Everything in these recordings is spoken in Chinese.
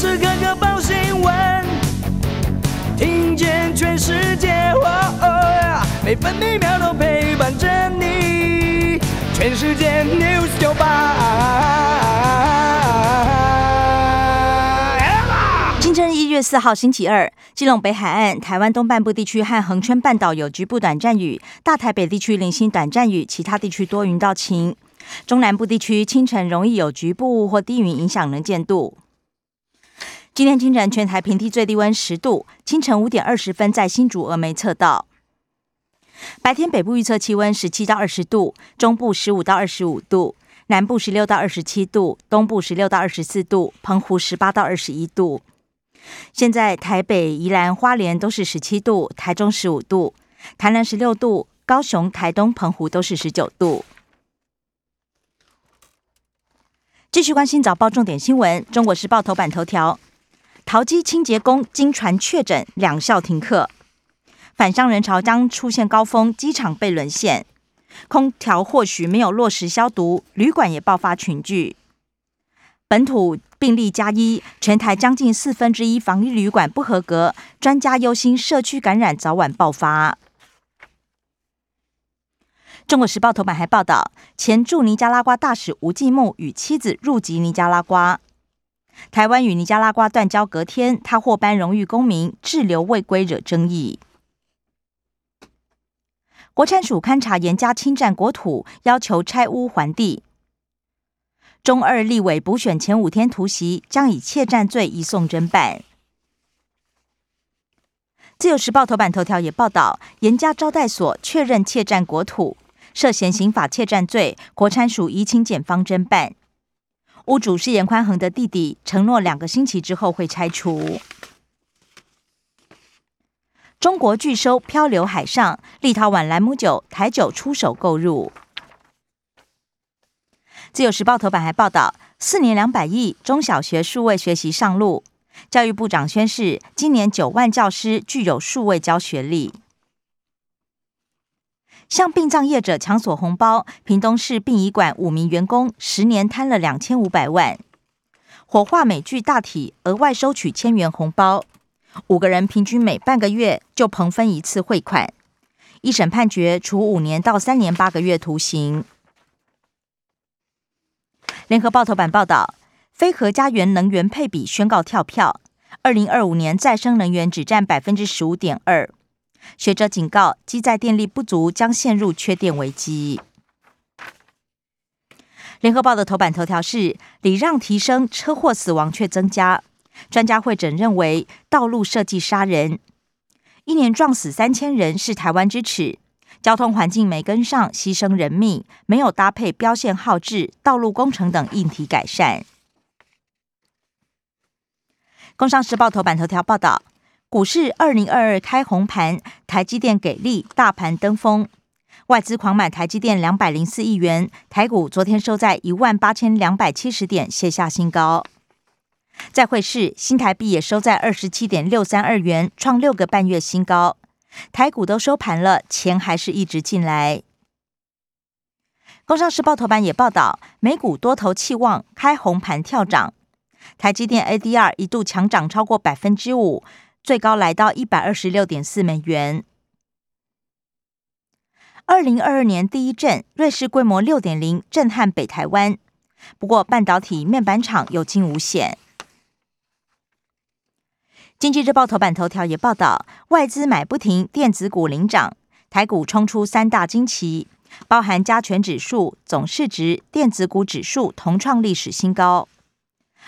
时刻刻报新闻，听见全世界，每分每秒都陪伴着你。全世界 news 九八。今天一月四号星期二，基隆北海岸、台湾东半部地区和恒春半岛有局部短暂雨，大台北地区零星短暂雨，其他地区多云到晴。中南部地区清晨容易有局部或低云影响能见度。今天清晨全台平地最低温十度，清晨五点二十分在新竹峨眉测到。白天北部预测气温十七到二十度，中部十五到二十五度，南部十六到二十七度，东部十六到二十四度，澎湖十八到二十一度。现在台北、宜兰花莲都是十七度，台中十五度，台南十六度，高雄、台东、澎湖都是十九度。继续关心早报重点新闻，《中国时报》头版头条：淘机清洁工经传确诊，两校停课，返乡人潮将出现高峰，机场被沦陷，空调或许没有落实消毒，旅馆也爆发群聚，本土病例加一，全台将近四分之一防疫旅馆不合格，专家忧心社区感染早晚爆发。中国时报头版还报道，前驻尼加拉瓜大使吴继木与妻子入籍尼加拉瓜。台湾与尼加拉瓜断交隔天，他获颁荣誉公民，滞留未归惹争议。国产署勘查严加侵占国土，要求拆屋还地。中二立委补选前五天突袭，将以窃占罪移送侦办。自由时报头版头条也报道，严加招待所确认窃占国土。涉嫌刑法窃占罪，国参署移请检方侦办。屋主是严宽恒的弟弟，承诺两个星期之后会拆除。中国拒收漂流海上，立陶宛兰姆酒、台酒出手购入。自由时报头版还报道，四年两百亿中小学数位学习上路，教育部长宣誓，今年九万教师具有数位教学力。向殡葬业者抢索红包，屏东市殡仪馆五名员工十年贪了两千五百万。火化美剧大体额外收取千元红包，五个人平均每半个月就平分一次汇款。一审判决处五年到三年八个月徒刑。联合报头版报道，非核家园能源配比宣告跳票，二零二五年再生能源只占百分之十五点二。学者警告，机载电力不足将陷入缺电危机。联合报的头版头条是：礼让提升，车祸死亡却增加。专家会诊认为，道路设计杀人，一年撞死三千人是台湾之耻。交通环境没跟上，牺牲人命，没有搭配标线号志、道路工程等硬体改善。工商时报头版头条报道。股市二零二二开红盘，台积电给力，大盘登峰，外资狂买台积电两百零四亿元，台股昨天收在一万八千两百七十点，写下新高。在汇市，新台币也收在二十七点六三二元，创六个半月新高。台股都收盘了，钱还是一直进来。工商时报头版也报道，美股多头气旺，开红盘跳涨，台积电 ADR 一度强涨超过百分之五。最高来到一百二十六点四美元。二零二二年第一阵瑞士规模六点零震撼北台湾，不过半导体面板厂有惊无险。经济日报头版头条也报道，外资买不停，电子股领涨，台股冲出三大惊奇，包含加权指数、总市值、电子股指数同创历史新高，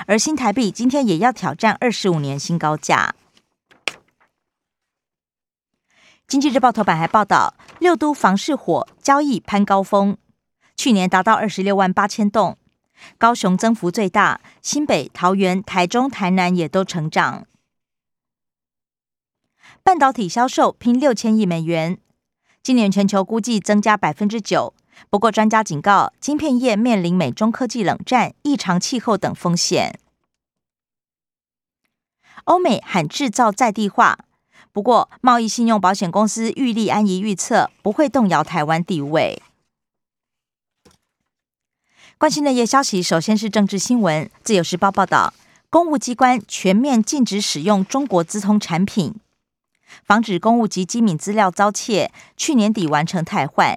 而新台币今天也要挑战二十五年新高价。经济日报头版还报道，六都房市火交易攀高峰，去年达到二十六万八千栋，高雄增幅最大，新北、桃园、台中、台南也都成长。半导体销售拼六千亿美元，今年全球估计增加百分之九。不过专家警告，晶片业面临美中科技冷战、异常气候等风险。欧美喊制造在地化。不过，贸易信用保险公司玉立安怡预测不会动摇台湾地位。关心的夜消息，首先是政治新闻。自由时报报道，公务机关全面禁止使用中国资通产品，防止公务及机敏资料遭窃。去年底完成汰换。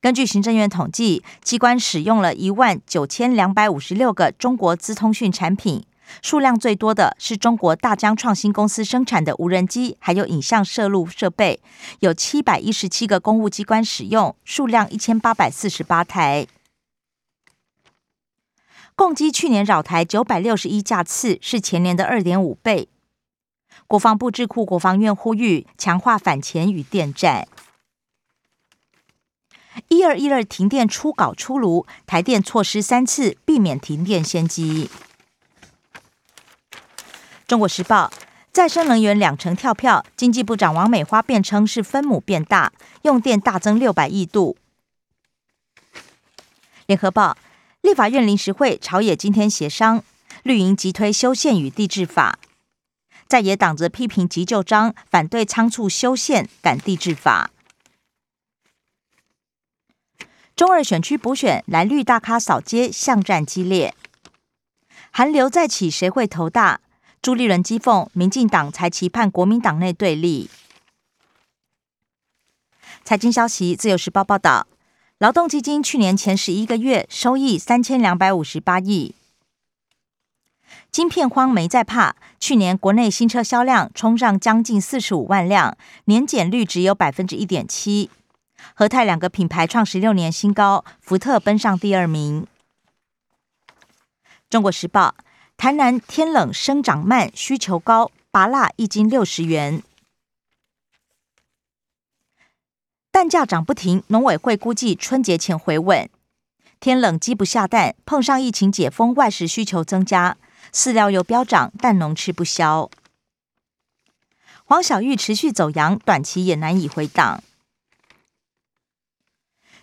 根据行政院统计，机关使用了一万九千两百五十六个中国资通讯产品，数量最多的是中国大疆创新公司生产的无人机，还有影像摄录设备，有七百一十七个公务机关使用，数量一千八百四十八台。共机去年扰台九百六十一架次，是前年的二点五倍。国防部智库国防院呼吁强化反潜与电战。一二一二停电初稿出炉，台电措施三次避免停电先机。中国时报再生能源两成跳票，经济部长王美花辩称是分母变大，用电大增六百亿度。联合报。立法院临时会朝野今天协商，绿营急推修宪与地质法，在野党则批评急救章，反对仓促修宪赶地质法。中二选区补选，蓝绿大咖扫街，巷战激烈。寒流再起，谁会头大？朱立伦讥讽民进党才期盼国民党内对立。财经消息，自由时报报道。劳动基金去年前十一个月收益三千两百五十八亿。晶片荒没在怕，去年国内新车销量冲上将近四十五万辆，年减率只有百分之一点七。和泰两个品牌创十六年新高，福特奔上第二名。中国时报：台南天冷生长慢，需求高，拔辣一斤六十元。蛋价涨不停，农委会估计春节前回稳。天冷鸡不下蛋，碰上疫情解封，外食需求增加，饲料又飙涨，蛋农吃不消。黄小玉持续走阳，短期也难以回档。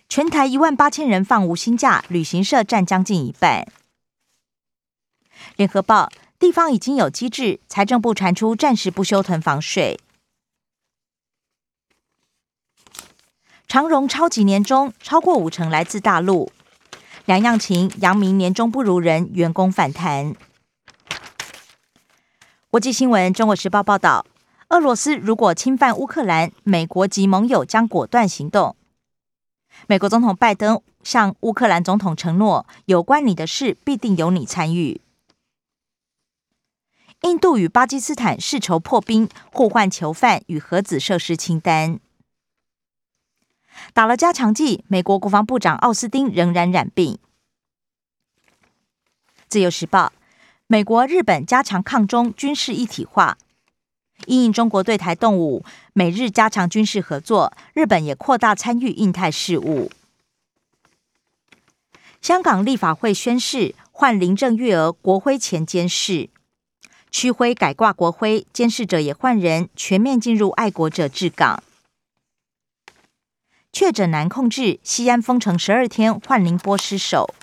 全台一万八千人放无薪假，旅行社占将近一半。联合报地方已经有机制，财政部传出暂时不修囤房税。长荣超级年终超过五成来自大陆，两样情扬明年终不如人，员工反弹。国际新闻：中国时报报道，俄罗斯如果侵犯乌克兰，美国及盟友将果断行动。美国总统拜登向乌克兰总统承诺，有关你的事必定由你参与。印度与巴基斯坦世仇破冰，互换囚犯与核子设施清单。打了加强剂，美国国防部长奥斯汀仍然染病。自由时报：美国、日本加强抗中军事一体化，因应中国对台动武，美日加强军事合作，日本也扩大参与印太事务。香港立法会宣誓换林郑月娥国徽前监视，区徽改挂国徽，监视者也换人，全面进入爱国者治港。确诊难控制，西安封城十二天，换宁波失守，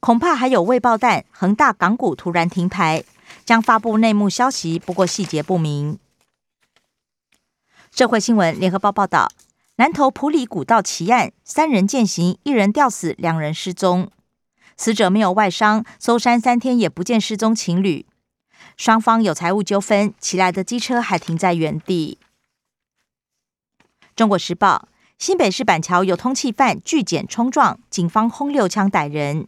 恐怕还有未爆弹。恒大港股突然停牌，将发布内幕消息，不过细节不明。社会新闻，联合报报道：南投普里古道奇案，三人践行，一人吊死，两人失踪，死者没有外伤，搜山三天也不见失踪情侣，双方有财务纠纷，骑来的机车还停在原地。中国时报：新北市板桥有通缉犯拒检冲撞，警方轰六枪逮人。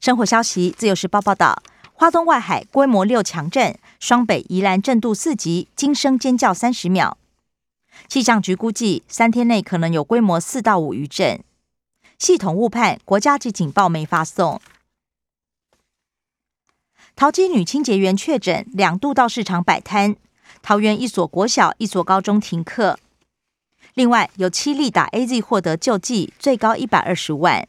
生活消息：自由时报报道，花东外海规模六强震，双北宜兰震度四级，惊声尖叫三十秒。气象局估计，三天内可能有规模四到五余震。系统误判，国家级警报没发送。桃机女清洁员确诊，两度到市场摆摊。桃园一所国小、一所高中停课。另外，有七例打 A Z 获得救济，最高一百二十万。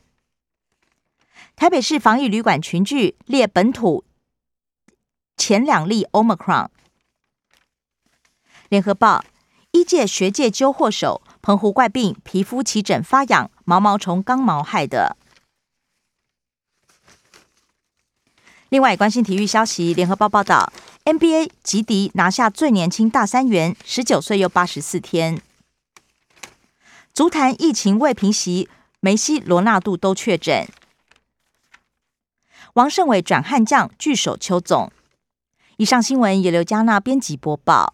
台北市防疫旅馆群聚，列本土前两例 Omicron。联合报：一届学界揪祸首，澎湖怪病，皮肤起疹发痒，毛毛虫刚毛害的。另外，关心体育消息，联合报报道。NBA 吉迪拿下最年轻大三元，十九岁又八十四天。足坛疫情未平息，梅西、罗纳度都确诊。王胜伟转悍将，拒守邱总。以上新闻由刘嘉娜编辑播报。